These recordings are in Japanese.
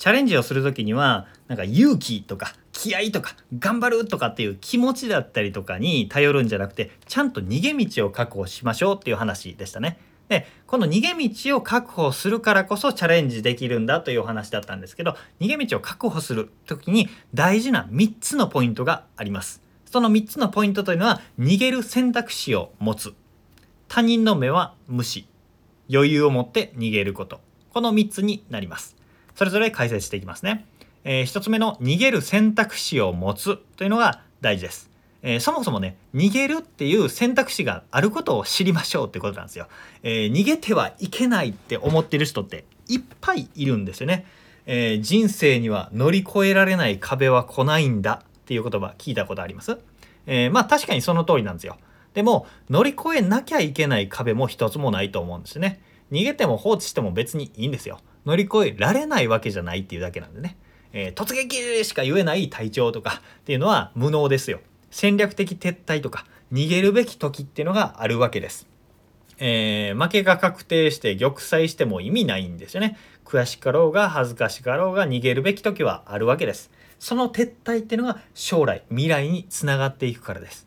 チャレンジをする時にはなんか勇気とか気合とか頑張るとかっていう気持ちだったりとかに頼るんじゃなくてちゃんと逃げ道を確保しましょうっていう話でしたね。でこの逃げ道を確保するからこそチャレンジできるんだというお話だったんですけど逃げ道を確保する時に大事な3つのポイントがあります。その3つのポイントというのは逃げる選択肢を持つ他人の目は無視余裕を持って逃げることこの3つになりますそれぞれ解説していきますね、えー、1つ目の逃げる選択肢を持つというのが大事です。えー、そもそもね逃げるっていう選択肢があることを知りましょうってことなんですよ、えー、逃げてはいけないって思ってる人っていっぱいいるんですよね、えー、人生には乗り越えられない壁は来ないんだっていう言葉聞いたことあります、えまあ確かにその通りなんですよ。でも乗り越えなきゃいけない壁も一つもないと思うんですね。逃げても放置しても別にいいんですよ。乗り越えられないわけじゃないっていうだけなんでね、えー、突撃しか言えない体調とかっていうのは無能ですよ。戦略的撤退とか逃げるべき時っていうのがあるわけです、えー、負けが確定して玉砕しても意味ないんですよね。悔しかろうが恥ずかしかろうが逃げるべき時はあるわけです。その撤退っていうのが将来未来につながっていくからです。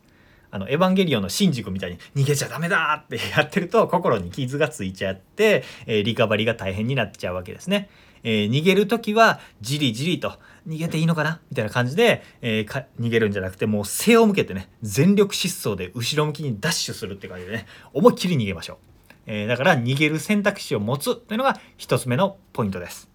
あのエヴァンゲリオンのシンジ君みたいに逃げちゃダメだってやってると心に傷がついちゃって、えー、リカバリーが大変になっちゃうわけですね。えー、逃げる時はじりじりと逃げていいのかな？みたいな感じで、えー、逃げるんじゃなくてもう背を向けてね全力疾走で後ろ向きにダッシュするって感じでね思いっきり逃げましょう。えー、だから逃げる選択肢を持つというのが1つ目のポイントです。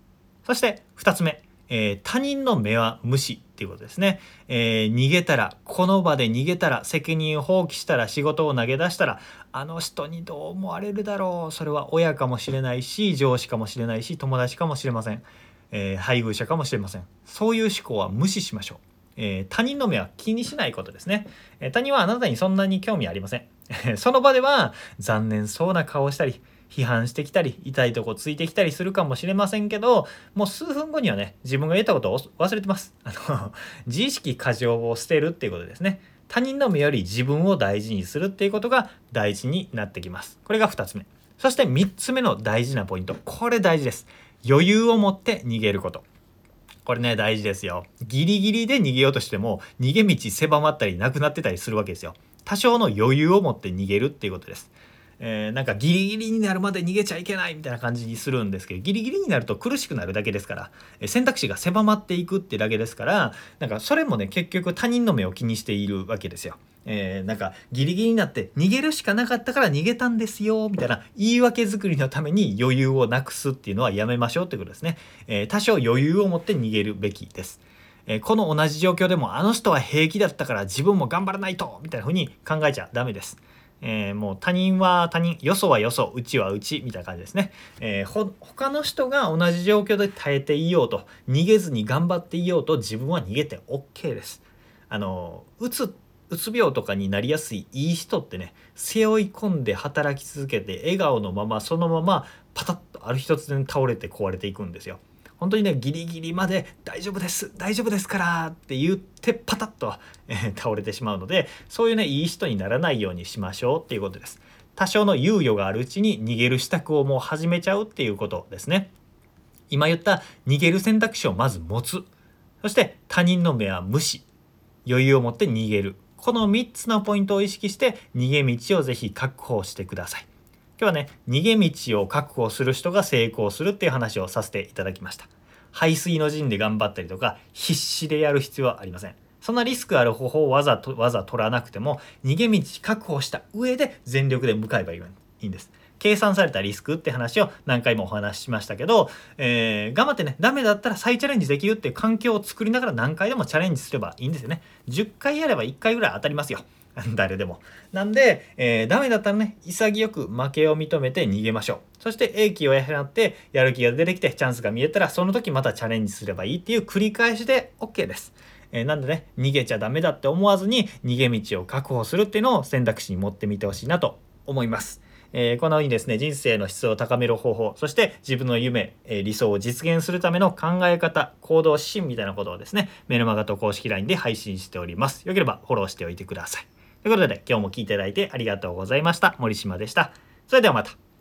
そして2つ目え、他人の目は無視っていうことですね、えー、逃げたらこの場で逃げたら責任を放棄したら仕事を投げ出したらあの人にどう思われるだろう。それは親かもしれないし上司かもしれないし友達かもしれません、えー、配偶者かもしれません。そういう思考は無視しましょう。えー、他人の目は気にしないことですね、え、他人はあなたにそんなに興味ありません。その場では残念そうな顔をしたり批判してきたり痛いとこついてきたりするかもしれませんけどもう数分後にはね自分が言ったことを忘れてます。あの 自意識過剰を捨てるっていうことですね。他人の目より自分を大事にするっていうことが大事になってきます。これが2つ目。そして3つ目の大事なポイント。これ大事です。余裕を持って逃げること。これね大事ですよ。ギリギリで逃げようとしても逃げ道狭まったりなくなってたりするわけですよ。多少の余裕を持って逃げるっていうことです。えー、なんかギリギリになるまで逃げちゃいけないみたいな感じにするんですけどギリギリになると苦しくなるだけですから、えー、選択肢が狭まっていくってだけですからなんかそれもね結局他人の目を気にしているわけですよ。えー、なんかギリギリになって逃げるしかなかったから逃げたんですよみたいな言い訳作りのために余裕をなくすっていうのはやめましょうってことですね。え多少余裕を持って逃げるべきです。えこの同じ状況でもあの人は平気だったから自分も頑張らないとみたいな風に考えちゃダメです。えー、もう他人は他人よそはよそうちはうちみたいな感じですね、えー、他の人が同じ状況で耐えていようと逃げずに頑張っていようと自分は逃げて OK です。あのうつうつ病とかになりやすいいい人ってね背負い込んで働き続けて笑顔のままそのままパタッとある日突然倒れて壊れていくんですよ。本当にねギリギリまで大丈夫です大丈夫ですからって言ってパタッと、え、倒れてしまうのでそういうねいい人にならないようにしましょうっていうことです。多少の猶予があるうちに逃げる支度をもう始めちゃうっていうことですね。今言った逃げる選択肢をまず持つ。そして他人の目は無視。余裕を持って逃げる。この3つのポイントを意識して逃げ道をぜひ確保してください。今日はね逃げ道を確保する人が成功するっていう話をさせていただきました。排水の陣で頑張ったりとか必死でやる必要はありません。そんなリスクある方法をわざとわざ取らなくても逃げ道確保した上で全力で向かえばいいんです。計算されたリスクって話を何回もお話ししましたけど、えー、頑張ってねダメだったら再チャレンジできるっていう環境を作りながら何回でもチャレンジすればいいんですよね。10回やれば1回ぐらい当たりますよ。誰でも。なんで、えー、ダメだったらね、潔く負けを認めて逃げましょう。そして英気を養って、やる気が出てきて、チャンスが見えたら、その時またチャレンジすればいいっていう繰り返しで OK です。えー、なんでね、逃げちゃダメだって思わずに、逃げ道を確保するっていうのを選択肢に持ってみてほしいなと思います。えー、このようにですね人生の質を高める方法そして自分の夢、えー、理想を実現するための考え方行動指針みたいなことをですねメルマガと公式 LINE で配信しておりますよければフォローしておいてくださいということで今日も聴いていただいてありがとうございました。森島でした。それではまた。